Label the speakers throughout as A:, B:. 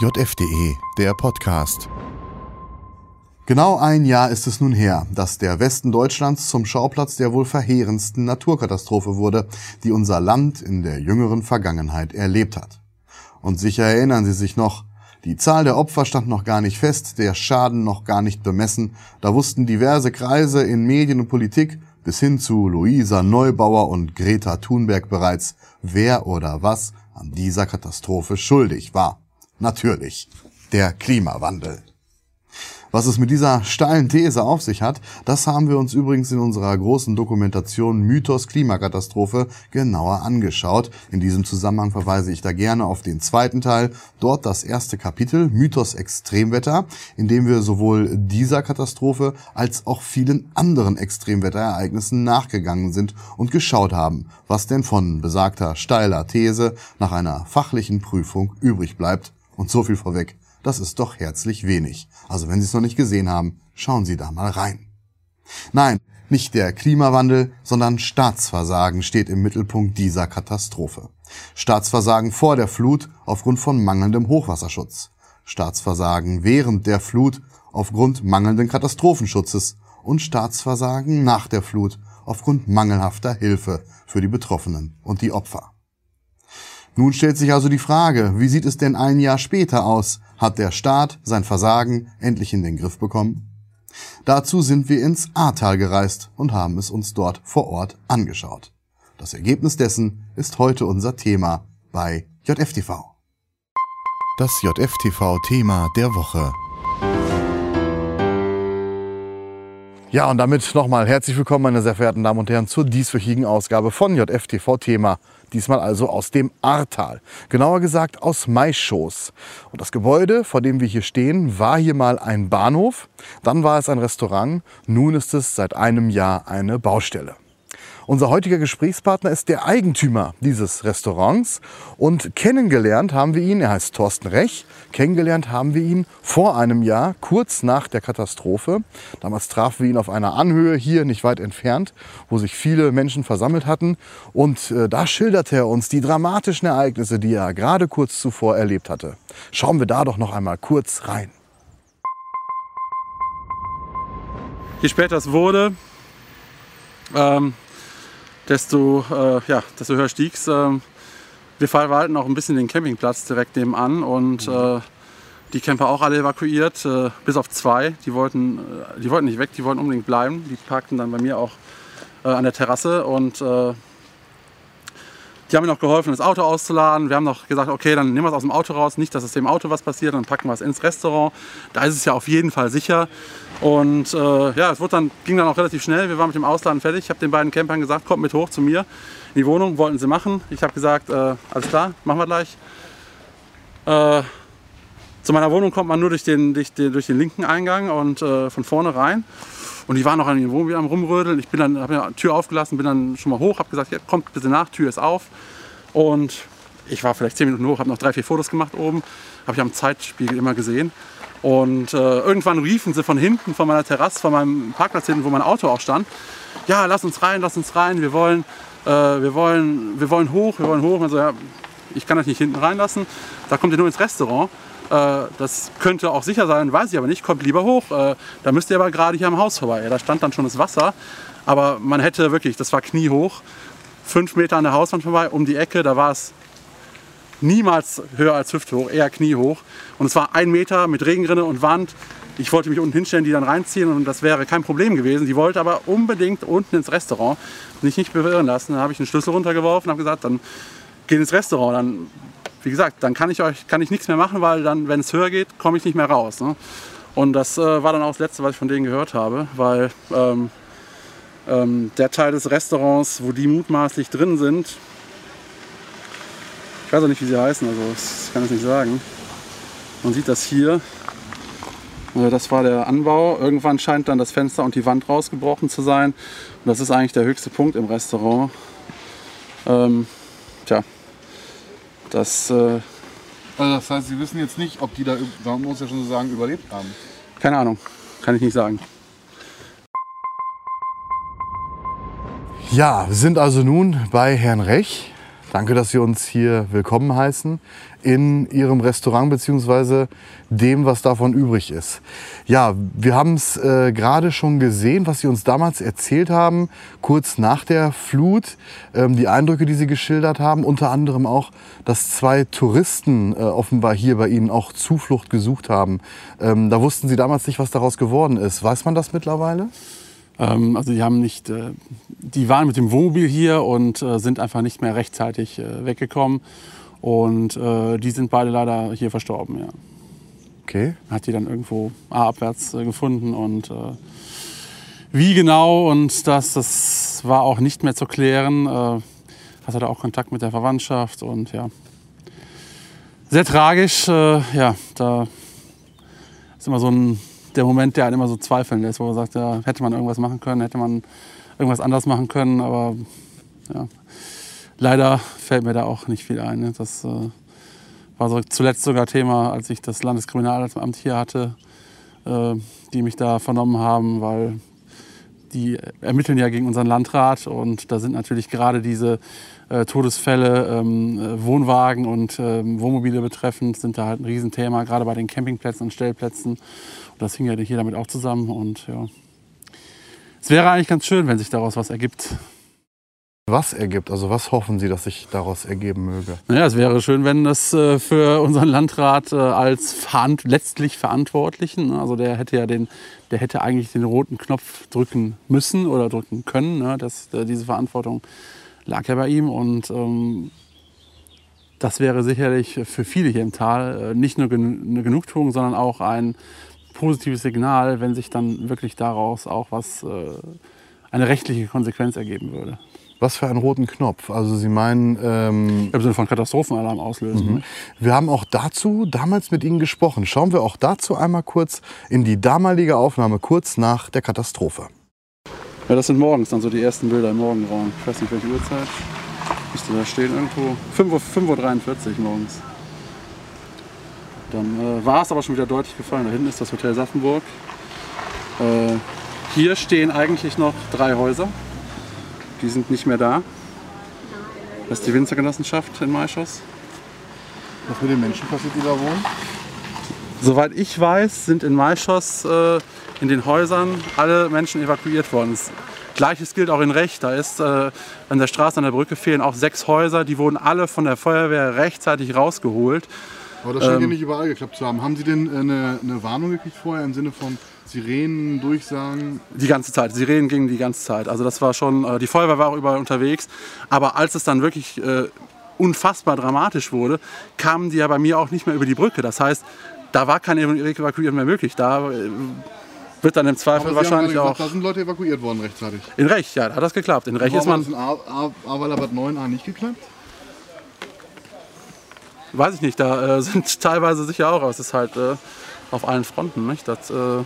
A: JFDE, der Podcast. Genau ein Jahr ist es nun her, dass der Westen Deutschlands zum Schauplatz der wohl verheerendsten Naturkatastrophe wurde, die unser Land in der jüngeren Vergangenheit erlebt hat. Und sicher erinnern Sie sich noch, die Zahl der Opfer stand noch gar nicht fest, der Schaden noch gar nicht bemessen, da wussten diverse Kreise in Medien und Politik bis hin zu Luisa Neubauer und Greta Thunberg bereits, wer oder was an dieser Katastrophe schuldig war. Natürlich der Klimawandel. Was es mit dieser steilen These auf sich hat, das haben wir uns übrigens in unserer großen Dokumentation Mythos Klimakatastrophe genauer angeschaut. In diesem Zusammenhang verweise ich da gerne auf den zweiten Teil, dort das erste Kapitel Mythos Extremwetter, in dem wir sowohl dieser Katastrophe als auch vielen anderen Extremwetterereignissen nachgegangen sind und geschaut haben, was denn von besagter steiler These nach einer fachlichen Prüfung übrig bleibt. Und so viel vorweg das ist doch herzlich wenig. Also wenn Sie es noch nicht gesehen haben, schauen Sie da mal rein. Nein, nicht der Klimawandel, sondern Staatsversagen steht im Mittelpunkt dieser Katastrophe. Staatsversagen vor der Flut aufgrund von mangelndem Hochwasserschutz. Staatsversagen während der Flut aufgrund mangelnden Katastrophenschutzes und Staatsversagen nach der Flut aufgrund mangelhafter Hilfe für die Betroffenen und die Opfer. Nun stellt sich also die Frage, wie sieht es denn ein Jahr später aus? Hat der Staat sein Versagen endlich in den Griff bekommen? Dazu sind wir ins Ahrtal gereist und haben es uns dort vor Ort angeschaut. Das Ergebnis dessen ist heute unser Thema bei JFTV. Das JFTV-Thema der Woche. Ja, und damit nochmal herzlich willkommen, meine sehr verehrten Damen und Herren, zur dieswöchigen Ausgabe von JFTV Thema diesmal also aus dem Ahrtal. Genauer gesagt aus Maischoß. Und das Gebäude, vor dem wir hier stehen, war hier mal ein Bahnhof, dann war es ein Restaurant, nun ist es seit einem Jahr eine Baustelle. Unser heutiger Gesprächspartner ist der Eigentümer dieses Restaurants und kennengelernt haben wir ihn, er heißt Thorsten Rech, kennengelernt haben wir ihn vor einem Jahr, kurz nach der Katastrophe. Damals trafen wir ihn auf einer Anhöhe hier nicht weit entfernt, wo sich viele Menschen versammelt hatten und äh, da schilderte er uns die dramatischen Ereignisse, die er gerade kurz zuvor erlebt hatte. Schauen wir da doch noch einmal kurz rein.
B: Je später es wurde, ähm, desto, äh, ja, desto höher stieg es. Ähm, wir verwalten auch ein bisschen den Campingplatz direkt nebenan und äh, die Camper auch alle evakuiert, äh, bis auf zwei. Die wollten, äh, die wollten nicht weg, die wollten unbedingt bleiben. Die parkten dann bei mir auch äh, an der Terrasse und äh, die haben mir noch geholfen, das Auto auszuladen. Wir haben noch gesagt, okay, dann nehmen wir es aus dem Auto raus. Nicht, dass es dem Auto was passiert, dann packen wir es ins Restaurant. Da ist es ja auf jeden Fall sicher. Und äh, ja, es wurde dann, ging dann auch relativ schnell. Wir waren mit dem Ausladen fertig. Ich habe den beiden Campern gesagt, kommt mit hoch zu mir in die Wohnung. Wollten sie machen. Ich habe gesagt, äh, alles klar, machen wir gleich. Äh, zu meiner Wohnung kommt man nur durch den, durch den, durch den linken Eingang und äh, von vorne rein. Und die waren noch an den am rumrödeln. Ich bin dann, habe die Tür aufgelassen, bin dann schon mal hoch, habe gesagt, ja, kommt bitte nach, Tür ist auf. Und ich war vielleicht zehn Minuten hoch, habe noch drei, vier Fotos gemacht oben, habe ich am Zeitspiegel immer gesehen. Und äh, irgendwann riefen sie von hinten, von meiner Terrasse, von meinem Parkplatz hinten, wo mein Auto auch stand, ja, lass uns rein, lass uns rein, wir wollen, äh, wir wollen, wir wollen hoch, wir wollen hoch. Und so, ja, ich kann euch nicht hinten reinlassen, da kommt ihr nur ins Restaurant. Äh, das könnte auch sicher sein, weiß ich aber nicht. Kommt lieber hoch. Äh, da müsst ihr aber gerade hier am Haus vorbei. Da stand dann schon das Wasser. Aber man hätte wirklich, das war kniehoch, fünf Meter an der Hauswand vorbei, um die Ecke, da war es niemals höher als hüfthoch, eher kniehoch. Und es war ein Meter mit Regenrinne und Wand. Ich wollte mich unten hinstellen, die dann reinziehen und das wäre kein Problem gewesen. Die wollte aber unbedingt unten ins Restaurant, mich nicht bewirren lassen. Dann habe ich einen Schlüssel runtergeworfen und habe gesagt, dann geh ins Restaurant. Dann wie gesagt, dann kann ich euch kann ich nichts mehr machen, weil dann, wenn es höher geht, komme ich nicht mehr raus. Ne? Und das äh, war dann auch das Letzte, was ich von denen gehört habe, weil ähm, ähm, der Teil des Restaurants, wo die mutmaßlich drin sind, ich weiß auch nicht, wie sie heißen, also ich kann es nicht sagen. Man sieht das hier. Äh, das war der Anbau. Irgendwann scheint dann das Fenster und die Wand rausgebrochen zu sein. Und das ist eigentlich der höchste Punkt im Restaurant. Ähm, tja, das, äh, also
C: das heißt, Sie wissen jetzt nicht, ob die da, man muss ja schon so sagen, überlebt haben.
B: Keine Ahnung, kann ich nicht sagen.
A: Ja, wir sind also nun bei Herrn Rech, Danke, dass Sie uns hier willkommen heißen in Ihrem Restaurant beziehungsweise dem, was davon übrig ist. Ja, wir haben es äh, gerade schon gesehen, was Sie uns damals erzählt haben, kurz nach der Flut, ähm, die Eindrücke, die Sie geschildert haben, unter anderem auch, dass zwei Touristen äh, offenbar hier bei Ihnen auch Zuflucht gesucht haben. Ähm, da wussten Sie damals nicht, was daraus geworden ist. Weiß man das mittlerweile?
B: Ähm, also die haben nicht, äh, die waren mit dem Wohnmobil hier und äh, sind einfach nicht mehr rechtzeitig äh, weggekommen. Und äh, die sind beide leider hier verstorben, ja.
A: Okay.
B: Hat die dann irgendwo ah, abwärts äh, gefunden und wie genau und das, das war auch nicht mehr zu klären. Äh, hatte da auch Kontakt mit der Verwandtschaft und ja. Sehr tragisch, äh, ja, da ist immer so ein, der Moment, der einen immer so zweifeln lässt, wo man sagt, ja, hätte man irgendwas machen können, hätte man irgendwas anders machen können, aber ja, leider fällt mir da auch nicht viel ein. Ne? Das äh, war so zuletzt sogar Thema, als ich das Landeskriminalamt hier hatte, äh, die mich da vernommen haben, weil die ermitteln ja gegen unseren Landrat und da sind natürlich gerade diese äh, Todesfälle, ähm, äh, Wohnwagen und ähm, Wohnmobile betreffend, sind da halt ein Riesenthema, gerade bei den Campingplätzen und Stellplätzen. Das hing ja hier damit auch zusammen und ja. Es wäre eigentlich ganz schön, wenn sich daraus was ergibt.
A: Was ergibt? Also was hoffen Sie, dass sich daraus ergeben möge?
B: Naja, es wäre schön, wenn das äh, für unseren Landrat äh, als verant letztlich Verantwortlichen, ne, also der hätte ja den, der hätte eigentlich den roten Knopf drücken müssen oder drücken können. Ne, das, äh, diese Verantwortung lag ja bei ihm und ähm, das wäre sicherlich für viele hier im Tal nicht nur gen eine Genugtuung, sondern auch ein positives Signal, wenn sich dann wirklich daraus auch was, äh, eine rechtliche Konsequenz ergeben würde.
A: Was für einen roten Knopf? Also Sie meinen... Ähm,
B: Im Sinne von Katastrophenalarm auslösen. Ne?
A: wir haben auch dazu damals mit Ihnen gesprochen. Schauen wir auch dazu einmal kurz in die damalige Aufnahme, kurz nach der Katastrophe.
B: Ja, das sind morgens dann so die ersten Bilder im Morgenraum. Ich weiß nicht, welche Uhrzeit. Müsste da stehen irgendwo. 5.43 Uhr 5.43 Uhr morgens. Dann äh, war es aber schon wieder deutlich gefallen. Da hinten ist das Hotel Saffenburg. Äh, hier stehen eigentlich noch drei Häuser. Die sind nicht mehr da. Das ist die Winzergenossenschaft in Maischoss.
C: Was mit den Menschen passiert, die da wohnen?
B: Soweit ich weiß, sind in Maischoss äh, in den Häusern alle Menschen evakuiert worden. Das Gleiches gilt auch in Recht. Da ist äh, an der Straße, an der Brücke fehlen auch sechs Häuser. Die wurden alle von der Feuerwehr rechtzeitig rausgeholt.
C: Aber das scheint ja
B: Ähm.
C: nicht überall geklappt zu haben. Haben Sie denn äh, eine, eine Warnung gekriegt vorher im Sinne von Sirenen, Durchsagen?
B: Die ganze Zeit. Sirenen gingen die ganze Zeit. Also das war schon, äh, die Feuerwehr war auch überall unterwegs. Aber als es dann wirklich äh, unfassbar dramatisch wurde, kamen die ja bei mir auch nicht mehr über die Brücke. Das heißt, da war keine Evakuierung mehr möglich. Da äh, wird dann im Zweifel wahrscheinlich
C: gerade
B: auch.
C: gesagt, da sind Leute evakuiert worden rechtzeitig.
B: In Recht, ja, da hat das geklappt. In Recht ist man,
C: hat das in A- A- Ahrweiler Bad 9a nicht geklappt?
B: Weiß ich nicht, da äh, sind teilweise sicher auch, aber es ist halt äh, auf allen Fronten. Nicht? Das, äh,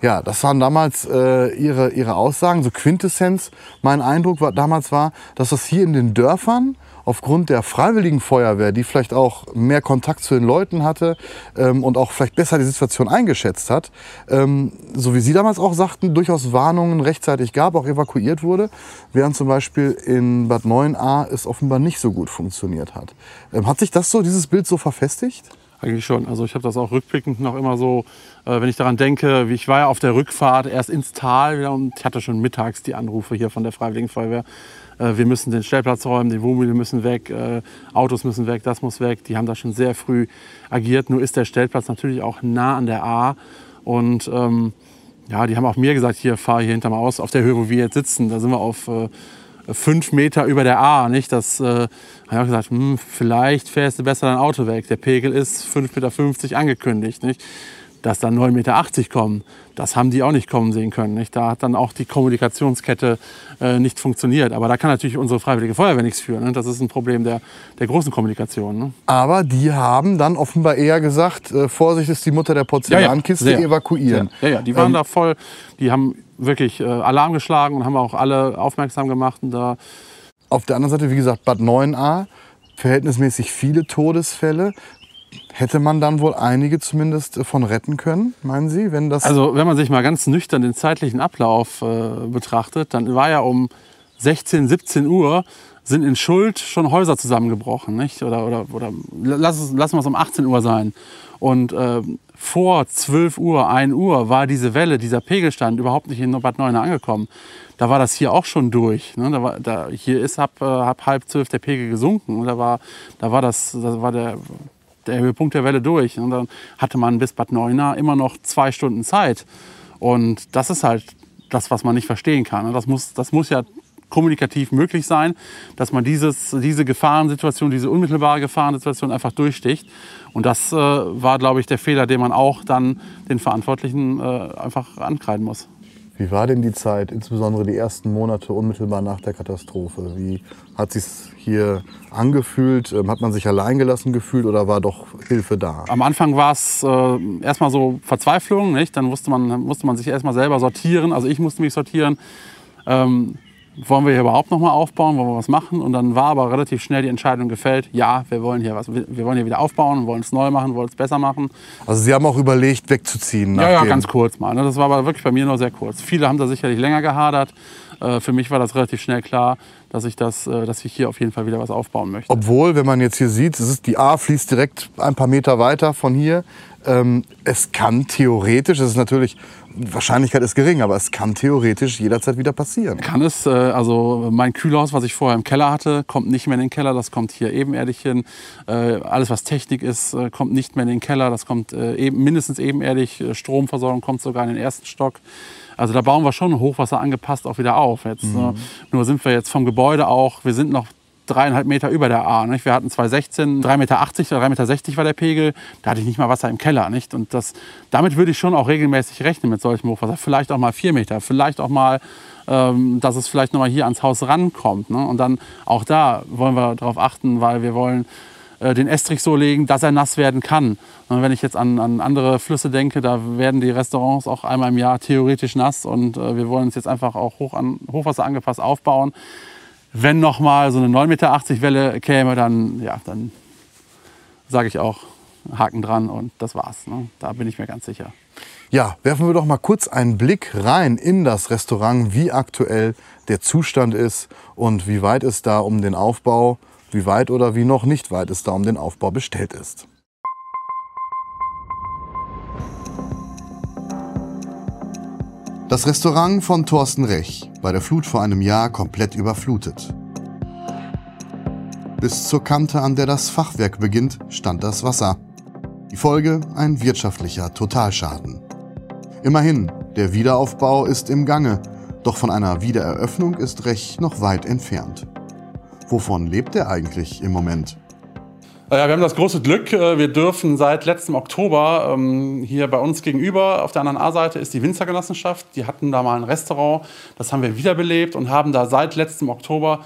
A: Ja, das waren damals äh, ihre, ihre Aussagen, so Quintessenz. Mein Eindruck war, damals war, dass das hier in den Dörfern aufgrund der freiwilligen Feuerwehr, die vielleicht auch mehr Kontakt zu den Leuten hatte ähm, und auch vielleicht besser die Situation eingeschätzt hat, ähm, so wie Sie damals auch sagten, durchaus Warnungen rechtzeitig gab, auch evakuiert wurde, während zum Beispiel in Bad 9a es offenbar nicht so gut funktioniert hat. Ähm, hat sich das so, dieses Bild so verfestigt?
B: Eigentlich schon. Also ich habe das auch rückblickend noch immer so, äh, wenn ich daran denke, wie ich war ja auf der Rückfahrt erst ins Tal wieder und ich hatte schon mittags die Anrufe hier von der Freiwilligen Feuerwehr. Äh, wir müssen den Stellplatz räumen, die Wohnmobile müssen weg, äh, Autos müssen weg, das muss weg. Die haben da schon sehr früh agiert. Nur ist der Stellplatz natürlich auch nah an der A und ähm, ja, die haben auch mir gesagt, hier fahr hier hinterm Haus auf der Höhe, wo wir jetzt sitzen. Da sind wir auf äh, fünf Meter über der A, nicht? Das äh, habe auch gesagt, hm, vielleicht fährst du besser dein Auto weg. Der Pegel ist 5,50 Meter angekündigt, nicht? Dass dann 9,80 Meter kommen, das haben die auch nicht kommen sehen können. Nicht? Da hat dann auch die Kommunikationskette äh, nicht funktioniert. Aber da kann natürlich unsere Freiwillige Feuerwehr nichts für. Ne? Das ist ein Problem der, der großen Kommunikation. Ne?
A: Aber die haben dann offenbar eher gesagt, äh, Vorsicht ist die Mutter der Porzellankiste,
B: sehr.
A: evakuieren.
B: Ja, ja, die waren
A: Ähm,
B: da voll, die haben wirklich äh, Alarm geschlagen und haben auch alle aufmerksam gemacht. Und da
A: Auf der anderen Seite, wie gesagt, Bad 9a, verhältnismäßig viele Todesfälle. Hätte man dann wohl einige zumindest äh, von retten können, meinen Sie, wenn das...
B: Also wenn man sich mal ganz nüchtern den zeitlichen Ablauf äh, betrachtet, dann war ja um 16, 17 Uhr sind in Schuld schon Häuser zusammengebrochen. Nicht? Oder, oder, oder lassen wir es um 18 Uhr sein. Und äh, vor 12 Uhr, 1 Uhr war diese Welle, dieser Pegelstand überhaupt nicht in Bad Neuenahr angekommen. Da war das hier auch schon durch. Ne? Da war, da, hier ist ab, äh, ab halb zwölf der Pegel gesunken. Da war, da war, das, da war der, der Höhepunkt der Welle durch. Und dann hatte man bis Bad Neuenahr immer noch zwei Stunden Zeit. Und das ist halt das, was man nicht verstehen kann. Das muss, das muss ja kommunikativ möglich sein, dass man dieses, diese Gefahrensituation, diese unmittelbare Gefahrensituation einfach durchsticht. Und das äh, war, glaube ich, der Fehler, den man auch dann den Verantwortlichen äh, einfach ankreiden muss.
A: Wie war denn die Zeit, insbesondere die ersten Monate unmittelbar nach der Katastrophe? Wie hat sich hier angefühlt? Ähm, hat man sich alleingelassen gefühlt oder war doch Hilfe da?
B: Am Anfang war es äh, erstmal so Verzweiflung, nicht? Dann musste man, musste man sich erstmal selber sortieren. Also ich musste mich sortieren. Ähm, wollen wir hier überhaupt noch mal aufbauen, wollen wir was machen? Und dann war aber relativ schnell die Entscheidung gefällt, ja, wir wollen hier was, wir wollen hier wieder aufbauen, wollen es neu machen, wollen es besser machen.
A: Also Sie haben auch überlegt, wegzuziehen?
B: Ja, ja, ganz kurz mal. Ne? Das war aber wirklich bei mir nur sehr kurz. Viele haben da sicherlich länger gehadert. Äh, für mich war das relativ schnell klar, dass ich, das, äh, dass ich hier auf jeden Fall wieder was aufbauen möchte.
A: Obwohl, wenn man jetzt hier sieht, es ist, die A fließt direkt ein paar Meter weiter von hier. Ähm, es kann theoretisch, es ist natürlich Wahrscheinlichkeit ist gering, aber es kann theoretisch jederzeit wieder passieren.
B: Kann es. Äh, also mein Kühlhaus, was ich vorher im Keller hatte, kommt nicht mehr in den Keller. Das kommt hier ebenerdig hin. Äh, alles, was Technik ist, äh, kommt nicht mehr in den Keller. Das kommt mindestens ebenerdig. Stromversorgung kommt sogar in den ersten Stock. Also da bauen wir schon Hochwasser angepasst auch wieder auf. Jetzt, mhm. Nur sind wir jetzt vom Gebäude auch, wir sind noch dreieinhalb Meter über der A. Nicht? Wir hatten 2,16, 3,80 Meter oder 3,60 Meter war der Pegel. Da hatte ich nicht mal Wasser im Keller. Nicht? Und das, damit würde ich schon auch regelmäßig rechnen mit solchem Hochwasser. Vielleicht auch mal vier Meter, vielleicht auch mal, ähm, dass es vielleicht noch mal hier ans Haus rankommt. Ne? Und dann auch da wollen wir darauf achten, weil wir wollen äh, den Estrich so legen, dass er nass werden kann. Und wenn ich jetzt an, an, andere Flüsse denke, da werden die Restaurants auch einmal im Jahr theoretisch nass und äh, wir wollen uns jetzt einfach auch hoch an, Hochwasser angepasst aufbauen wenn noch mal so eine 9,80 Meter Welle käme, dann, ja, dann sage ich auch Haken dran und das war's. Ne? Da bin ich mir ganz sicher.
A: Ja, werfen wir doch mal kurz einen Blick rein in das Restaurant, wie aktuell der Zustand ist und wie weit es da um den Aufbau, wie weit oder wie noch nicht weit es da um den Aufbau bestellt ist. Das Restaurant von Thorsten Rech, bei der Flut vor einem Jahr komplett überflutet. Bis zur Kante, an der das Fachwerk beginnt, stand das Wasser. Die Folge ein wirtschaftlicher Totalschaden. Immerhin, der Wiederaufbau ist im Gange, doch von einer Wiedereröffnung ist Rech noch weit entfernt. Wovon lebt er eigentlich im Moment?
B: Ja, wir haben das große Glück, äh, wir dürfen seit letztem Oktober ähm, hier bei uns gegenüber auf der anderen A-Seite ist die Winzergenossenschaft. Die hatten da mal ein Restaurant, das haben wir wiederbelebt und haben da seit letztem Oktober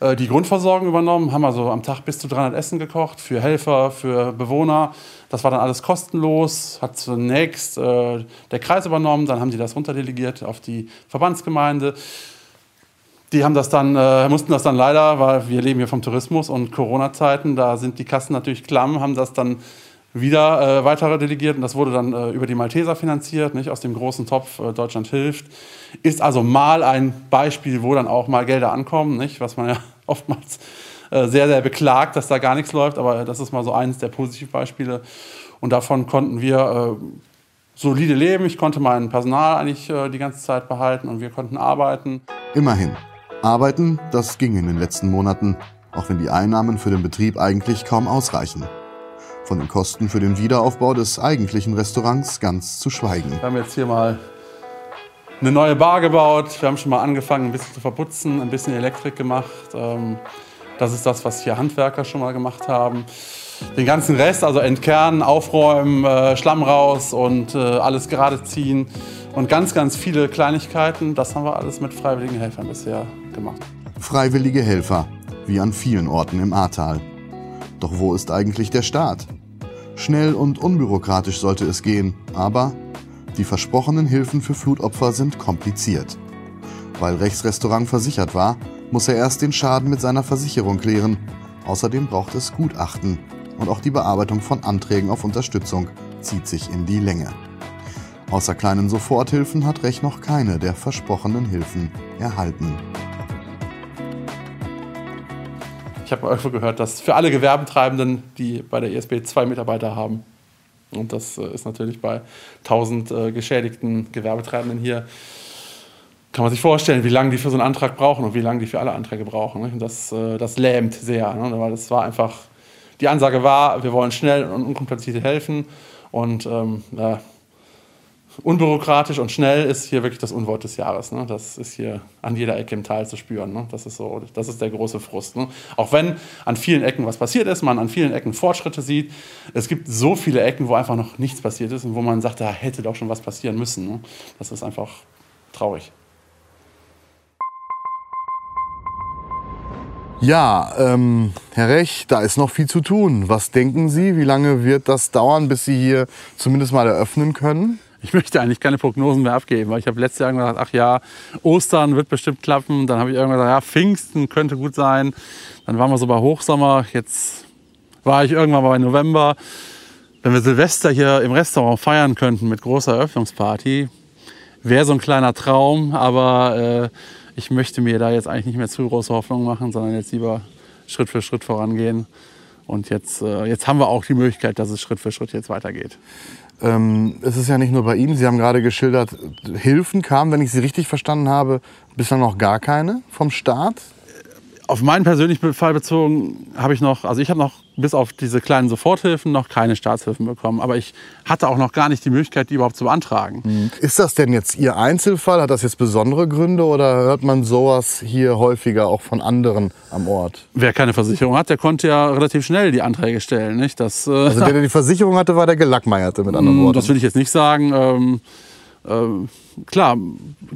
B: äh, die Grundversorgung übernommen, haben also am Tag bis zu 300 Essen gekocht für Helfer, für Bewohner. Das war dann alles kostenlos, hat zunächst äh, der Kreis übernommen, dann haben die das runterdelegiert auf die Verbandsgemeinde. Die haben das dann, äh, mussten das dann leider, weil wir leben hier vom Tourismus und Corona-Zeiten, da sind die Kassen natürlich klamm, haben das dann wieder äh, weiter delegiert und das wurde dann äh, über die Malteser finanziert, nicht aus dem großen Topf äh, Deutschland hilft. Ist also mal ein Beispiel, wo dann auch mal Gelder ankommen, nicht? was man ja oftmals äh, sehr, sehr beklagt, dass da gar nichts läuft, aber das ist mal so eines der Positivbeispiele und davon konnten wir äh, solide leben. Ich konnte mein Personal eigentlich äh, die ganze Zeit behalten und wir konnten arbeiten.
A: Immerhin. Arbeiten, das ging in den letzten Monaten, auch wenn die Einnahmen für den Betrieb eigentlich kaum ausreichen. Von den Kosten für den Wiederaufbau des eigentlichen Restaurants ganz zu schweigen.
B: Wir haben jetzt hier mal eine neue Bar gebaut. Wir haben schon mal angefangen, ein bisschen zu verputzen, ein bisschen Elektrik gemacht. Ähm, das ist das, was hier Handwerker schon mal gemacht haben. Den ganzen Rest, also entkernen, aufräumen, äh, Schlamm raus und äh, alles gerade ziehen und ganz, ganz viele Kleinigkeiten, das haben wir alles mit freiwilligen Helfern bisher gemacht.
A: Freiwillige Helfer, wie an vielen Orten im Ahrtal. Doch wo ist eigentlich der Staat? Schnell und unbürokratisch sollte es gehen, aber die versprochenen Hilfen für Flutopfer sind kompliziert. Weil Rechs Restaurant versichert war, muss er erst den Schaden mit seiner Versicherung klären. Außerdem braucht es Gutachten und auch die Bearbeitung von Anträgen auf Unterstützung zieht sich in die Länge. Außer kleinen Soforthilfen hat Rech noch keine der versprochenen Hilfen erhalten.
B: Ich habe irgendwo gehört, dass für alle Gewerbetreibenden, die bei der ISB zwei Mitarbeiter haben, und das äh, ist natürlich bei 1000 äh, geschädigten Gewerbetreibenden hier, kann man sich vorstellen, wie lange die für so einen Antrag brauchen und wie lange die für alle Anträge brauchen. Ne? Das, äh, das lähmt sehr, ne? weil das war einfach, die Ansage war, wir wollen schnell und unkompliziert helfen und ähm, ja, unbürokratisch und schnell ist hier wirklich das Unwort des Jahres. Ne? Das ist hier an jeder Ecke im Tal zu spüren. Ne? Das, ist so, das ist der große Frust. Ne? Auch wenn an vielen Ecken was passiert ist, man an vielen Ecken Fortschritte sieht. Es gibt so viele Ecken, wo einfach noch nichts passiert ist und wo man sagt, da hätte doch schon was passieren müssen. Ne? Das ist einfach traurig.
A: Ja, ähm, Herr Rech, da ist noch viel zu tun. Was denken Sie, wie lange wird das dauern, bis Sie hier zumindest mal eröffnen können?
B: Ich möchte eigentlich keine Prognosen mehr abgeben, weil ich habe letztes Jahr gesagt, ach ja, Ostern wird bestimmt klappen. Dann habe ich irgendwann gesagt, ja, Pfingsten könnte gut sein. Dann waren wir so bei Hochsommer. Jetzt war ich irgendwann mal bei November. Wenn wir Silvester hier im Restaurant feiern könnten mit großer Eröffnungsparty, wäre so ein kleiner Traum. Aber äh, ich möchte mir da jetzt eigentlich nicht mehr zu große Hoffnungen machen, sondern jetzt lieber Schritt für Schritt vorangehen. Und jetzt, äh, jetzt haben wir auch die Möglichkeit, dass es Schritt für Schritt jetzt weitergeht.
A: Ähm, es ist ja nicht nur bei Ihnen. Sie haben gerade geschildert, Hilfen kamen, wenn ich Sie richtig verstanden habe, bislang noch gar keine vom Staat.
B: Auf meinen persönlichen Fall bezogen habe ich noch, also ich habe noch bis auf diese kleinen Soforthilfen noch keine Staatshilfen bekommen. Aber ich hatte auch noch gar nicht die Möglichkeit, die überhaupt zu beantragen.
A: Mhm. Ist das denn jetzt Ihr Einzelfall? Hat das jetzt besondere Gründe oder hört man sowas hier häufiger auch von anderen am Ort?
B: Wer keine Versicherung hat, der konnte ja relativ schnell die Anträge stellen. Nicht? Das,
A: äh, also der, der die Versicherung hatte, war der Gelackmeierte mit anderen mm, Worten.
B: Das will ich jetzt nicht sagen. Ähm, äh, klar,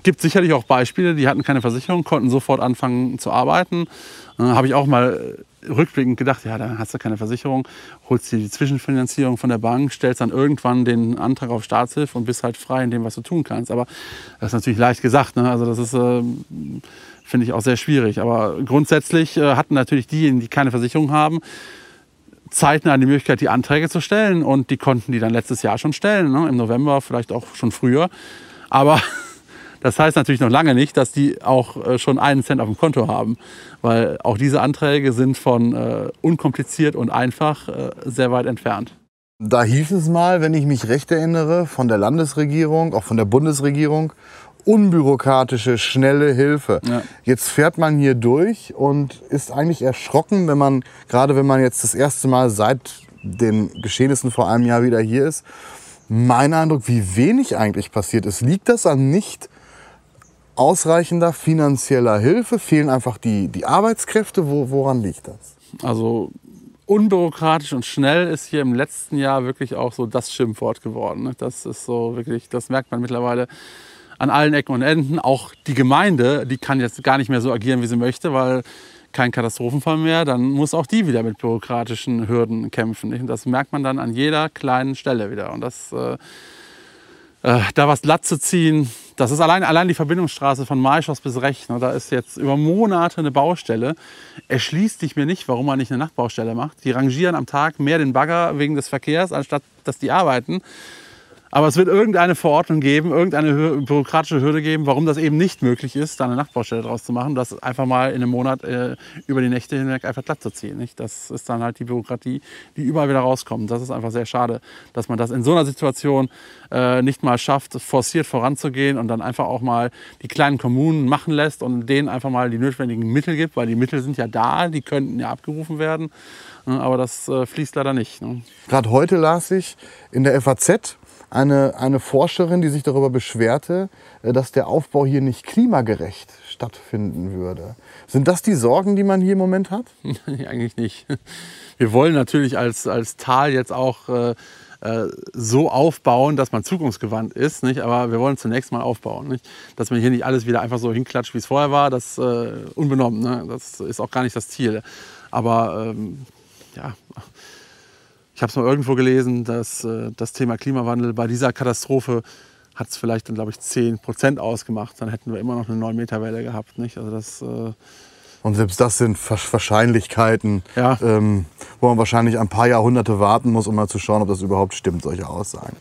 B: gibt sicherlich auch Beispiele, die hatten keine Versicherung, konnten sofort anfangen zu arbeiten. Äh, Habe ich auch mal rückblickend gedacht, ja, da hast du keine Versicherung, holst dir die Zwischenfinanzierung von der Bank, stellst dann irgendwann den Antrag auf Staatshilfe und bist halt frei in dem, was du tun kannst. Aber das ist natürlich leicht gesagt. Ne? Also das ist, äh, finde ich, auch sehr schwierig. Aber grundsätzlich äh, hatten natürlich diejenigen, die keine Versicherung haben, zeitnah die Möglichkeit, die Anträge zu stellen. Und die konnten die dann letztes Jahr schon stellen, ne? im November, vielleicht auch schon früher. Aber das heißt natürlich noch lange nicht, dass die auch äh, schon einen Cent auf dem Konto haben, weil auch diese Anträge sind von äh, unkompliziert und einfach äh, sehr weit entfernt.
A: Da hieß es mal, wenn ich mich recht erinnere, von der Landesregierung, auch von der Bundesregierung, unbürokratische, schnelle Hilfe. Ja. Jetzt fährt man hier durch und ist eigentlich erschrocken, wenn man, gerade wenn man jetzt das erste Mal seit den Geschehnissen vor einem Jahr wieder hier ist. Mein Eindruck, wie wenig eigentlich passiert ist. Liegt das an nicht ausreichender finanzieller Hilfe? Fehlen einfach die, die Arbeitskräfte? Wo, woran liegt das?
B: Also unbürokratisch und schnell ist hier im letzten Jahr wirklich auch so das Schimpfwort geworden. Ne? Das ist so wirklich, das merkt man mittlerweile an allen Ecken und Enden. Auch die Gemeinde, die kann jetzt gar nicht mehr so agieren, wie sie möchte, weil kein Katastrophenfall mehr, dann muss auch die wieder mit bürokratischen Hürden kämpfen. Und das merkt man dann an jeder kleinen Stelle wieder. Und das, äh, äh, da was glatt zu ziehen, das ist allein, allein die Verbindungsstraße von Maischoss bis Rech. Ne, da ist jetzt über Monate eine Baustelle. Erschließt sich mir nicht, warum man nicht eine Nachtbaustelle macht. Die rangieren am Tag mehr den Bagger wegen des Verkehrs, anstatt dass die arbeiten. Aber es wird irgendeine Verordnung geben, irgendeine bürokratische Hürde geben, warum das eben nicht möglich ist, da eine Nachtbaustelle draus zu machen, das einfach mal in einem Monat äh, über die Nächte hinweg einfach glatt zu ziehen. Nicht? Das ist dann halt die Bürokratie, die überall wieder rauskommt. Das ist einfach sehr schade, dass man das in so einer Situation äh, nicht mal schafft, forciert voranzugehen und dann einfach auch mal die kleinen Kommunen machen lässt und denen einfach mal die notwendigen Mittel gibt, weil die Mittel sind ja da, die könnten ja abgerufen werden. Aber das äh, fließt leider nicht. Ne?
A: Gerade heute las ich in der FAZ, eine, eine Forscherin, die sich darüber beschwerte, äh, dass der Aufbau hier nicht klimagerecht stattfinden würde. Sind das die Sorgen, die man hier im Moment hat?
B: Eigentlich nicht. Wir wollen natürlich als, als Tal jetzt auch äh, äh, so aufbauen, dass man zukunftsgewandt ist. Nicht? Aber wir wollen zunächst mal aufbauen. Nicht? Dass man hier nicht alles wieder einfach so hinklatscht, wie es vorher war, das äh, unbenommen. Ne? Das ist auch gar nicht das Ziel. Aber ähm, ja, ich habe es mal irgendwo gelesen, dass äh, das Thema Klimawandel bei dieser Katastrophe hat es vielleicht dann, glaube ich, 10 Prozent ausgemacht. Dann hätten wir immer noch eine 9-Meter-Welle gehabt. Nicht? Also das, äh,
A: Und selbst das sind Wahrscheinlichkeiten,
B: Ja.
A: ähm, wo man wahrscheinlich ein paar Jahrhunderte warten muss, um mal zu schauen, ob das überhaupt stimmt, solche Aussagen.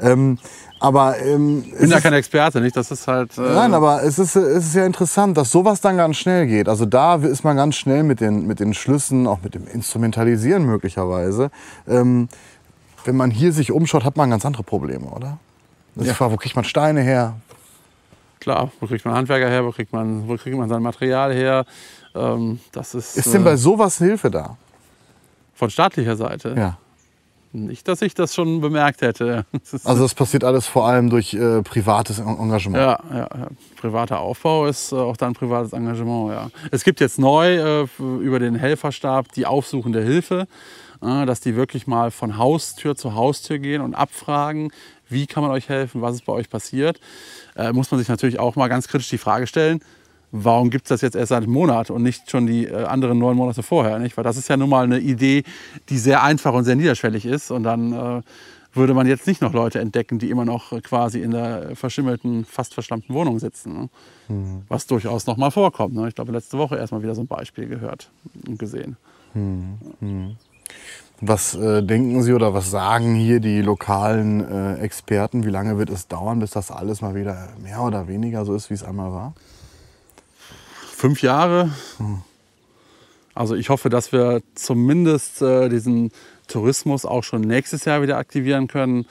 A: Ähm, aber ähm,
B: Ich bin
A: ist-
B: kein Experte, nicht? Das ist halt. Äh,
A: Nein, aber es ist, es ist ja interessant, dass sowas dann ganz schnell geht. Also da ist man ganz schnell mit den, mit den Schlüssen, auch mit dem Instrumentalisieren möglicherweise. Ähm, wenn man hier sich umschaut, hat man ganz andere Probleme, oder? Das die Frage, wo kriegt man Steine her?
B: Klar, wo kriegt man Handwerker her, wo kriegt man, wo kriegt man sein Material her? Ähm, das ist,
A: Ist denn
B: äh,
A: bei sowas Hilfe da?
B: von staatlicher Seite.
A: Ja.
B: Nicht, dass ich das schon bemerkt hätte. Das
A: Also das passiert alles vor allem durch äh, privates En- Engagement.
B: ja, ja, ja, privater Aufbau ist äh, auch dann privates Engagement. Ja. Es gibt jetzt neu äh, über den Helferstab die aufsuchende Hilfe, äh, dass die wirklich mal von Haustür zu Haustür gehen und abfragen, wie kann man euch helfen, was ist bei euch passiert. Äh, muss man sich natürlich auch mal ganz kritisch die Frage stellen, warum gibt es das jetzt erst seit einem Monat und nicht schon die äh, anderen neun Monate vorher? Nicht? Weil das ist ja nun mal eine Idee, die sehr einfach und sehr niederschwellig ist. Und dann äh, würde man jetzt nicht noch Leute entdecken, die immer noch äh, quasi in der verschimmelten, fast verschlammten Wohnung sitzen. Ne? Was durchaus noch mal vorkommt. Ne? Ich glaube, letzte Woche erst mal wieder so ein Beispiel gehört und gesehen.
A: Was äh, denken Sie oder was sagen hier die lokalen äh, Experten? Wie lange wird es dauern, bis das alles mal wieder mehr oder weniger so ist, wie es einmal war?
B: Fünf Jahre. Also ich hoffe, dass wir zumindest äh, diesen Tourismus auch schon nächstes Jahr wieder aktivieren können.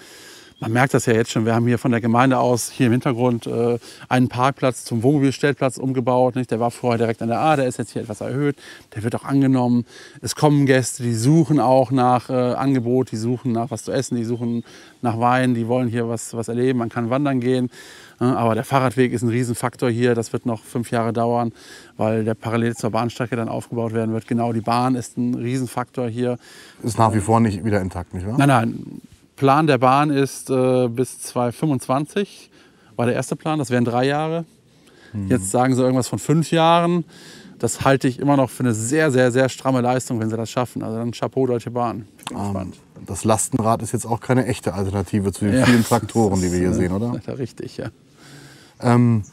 B: Man merkt das ja jetzt schon. Wir haben hier von der Gemeinde aus hier im Hintergrund äh, einen Parkplatz zum Wohnmobilstellplatz umgebaut. Nicht? Der war vorher direkt an der A, der ist jetzt hier etwas erhöht. Der wird auch angenommen. Es kommen Gäste, die suchen auch nach äh, Angebot, die suchen nach was zu essen, die suchen nach Wein, die wollen hier was, was erleben. Man kann wandern gehen. Äh, Aber der Fahrradweg ist ein Riesenfaktor hier. Das wird noch fünf Jahre dauern, weil der parallel zur Bahnstrecke dann aufgebaut werden wird. Genau, die Bahn ist ein Riesenfaktor hier.
A: Ist nach wie vor nicht wieder intakt, nicht wahr?
B: Nein, nein. Plan der Bahn ist äh, bis 2025 war der erste Plan. Das wären drei Jahre. Jetzt sagen sie irgendwas von fünf Jahren. Das halte ich immer noch für eine sehr, sehr, sehr stramme Leistung, wenn sie das schaffen. Also dann Chapeau Deutsche Bahn. Gespannt.
A: Das Lastenrad ist jetzt auch keine echte Alternative zu den
B: Ja.
A: vielen Traktoren, die wir hier sehen, oder?
B: Richtig, ja.
A: Ähm,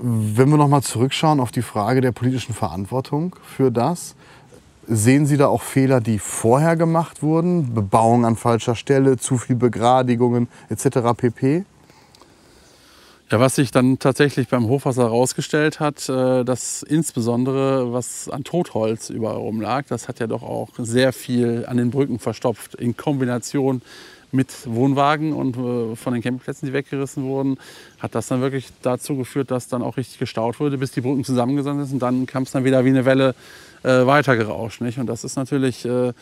A: wenn wir noch mal zurückschauen auf die Frage der politischen Verantwortung für das, sehen Sie da auch Fehler, die vorher gemacht wurden? Bebauung an falscher Stelle, zu viel Begradigungen etc. pp?
B: Ja, was sich dann tatsächlich beim Hochwasser herausgestellt hat, äh, dass insbesondere was an Totholz überall rumlag, das hat ja doch auch sehr viel an den Brücken verstopft. In Kombination mit Wohnwagen und äh, von den Campingplätzen, die weggerissen wurden, hat das dann wirklich dazu geführt, dass dann auch richtig gestaut wurde, bis die Brücken zusammengesandt sind. Und dann kam es dann wieder wie eine Welle äh, weitergerauscht. Nicht? Und das ist natürlich äh,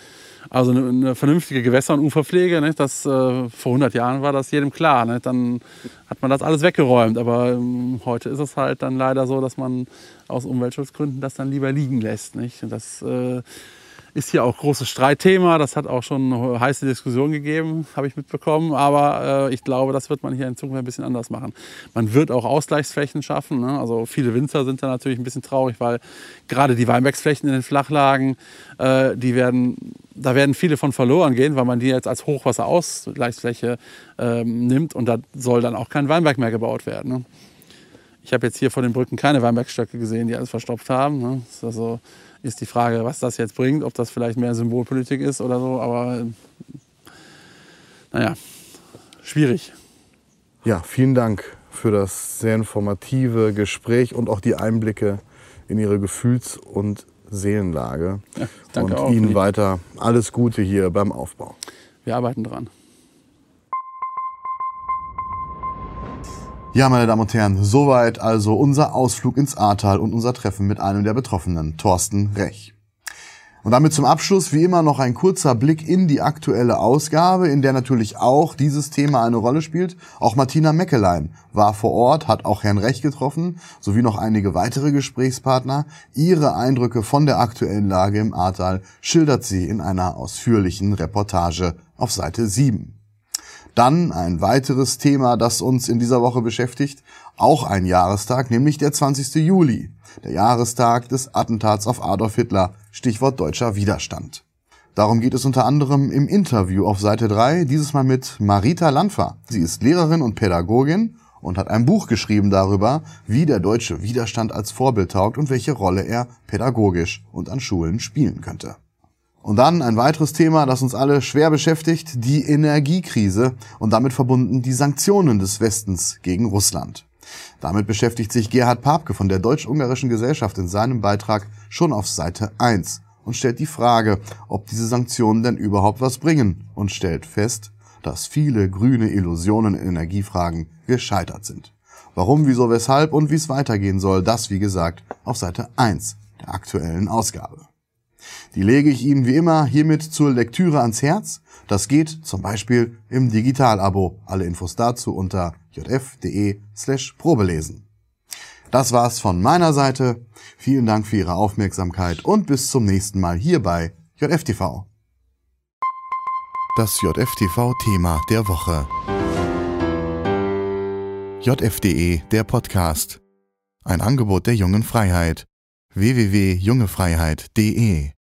B: also eine, eine vernünftige Gewässer- und Uferpflege. Nicht? Das, äh, vor 100 Jahren war das jedem klar. Nicht? Dann hat man das alles weggeräumt. Aber ähm, heute ist es halt dann leider so, dass man aus Umweltschutzgründen das dann lieber liegen lässt. Nicht? Und das äh, ist hier auch großes Streitthema. Das hat auch schon eine heiße Diskussion gegeben, habe ich mitbekommen. Aber äh, ich glaube, das wird man hier in Zukunft ein bisschen anders machen. Man wird auch Ausgleichsflächen schaffen. Ne? Also viele Winzer sind da natürlich ein bisschen traurig, weil gerade die Weinbergsflächen in den Flachlagen, äh, die werden, da werden viele von verloren gehen, weil man die jetzt als Hochwasserausgleichsfläche ähm, nimmt und da soll dann auch kein Weinberg mehr gebaut werden. Ne? Ich habe jetzt hier vor den Brücken keine Weinbergstöcke gesehen, die alles verstopft haben. Ne? Also ist die Frage, was das jetzt bringt, ob das vielleicht mehr Symbolpolitik ist oder so. Aber äh, naja, schwierig.
A: Ja, vielen Dank für das sehr informative Gespräch und auch die Einblicke in Ihre Gefühls- und Seelenlage.
B: Ja, danke
A: und
B: auch.
A: Ihnen weiter alles Gute hier beim Aufbau.
B: Wir arbeiten dran.
A: Ja, meine Damen und Herren, soweit also unser Ausflug ins Ahrtal und unser Treffen mit einem der Betroffenen, Thorsten Rech. Und damit zum Abschluss wie immer noch ein kurzer Blick in die aktuelle Ausgabe, in der natürlich auch dieses Thema eine Rolle spielt. Auch Martina Meckelein war vor Ort, hat auch Herrn Rech getroffen, sowie noch einige weitere Gesprächspartner. Ihre Eindrücke von der aktuellen Lage im Ahrtal schildert sie in einer ausführlichen Reportage auf Seite 7. Dann ein weiteres Thema, das uns in dieser Woche beschäftigt, auch ein Jahrestag, nämlich der 20. Juli, der Jahrestag des Attentats auf Adolf Hitler, Stichwort deutscher Widerstand. Darum geht es unter anderem im Interview auf Seite 3, dieses Mal mit Marita Lanfer. Sie ist Lehrerin und Pädagogin und hat ein Buch geschrieben darüber, wie der deutsche Widerstand als Vorbild taugt und welche Rolle er pädagogisch und an Schulen spielen könnte. Und dann ein weiteres Thema, das uns alle schwer beschäftigt, die Energiekrise und damit verbunden die Sanktionen des Westens gegen Russland. Damit beschäftigt sich Gerhard Papke von der Deutsch-Ungarischen Gesellschaft in seinem Beitrag schon auf Seite 1 und stellt die Frage, ob diese Sanktionen denn überhaupt was bringen und stellt fest, dass viele grüne Illusionen in Energiefragen gescheitert sind. Warum, wieso, weshalb und wie es weitergehen soll, das wie gesagt auf Seite 1 der aktuellen Ausgabe. Die lege ich Ihnen wie immer hiermit zur Lektüre ans Herz. Das geht zum Beispiel im Digitalabo. Alle Infos dazu unter jf.de slash probelesen. Das war's von meiner Seite. Vielen Dank für Ihre Aufmerksamkeit und bis zum nächsten Mal hier bei JFTV. Das JFTV-Thema der Woche. JFDE, der Podcast. Ein Angebot der jungen Freiheit. www.jungefreiheit.de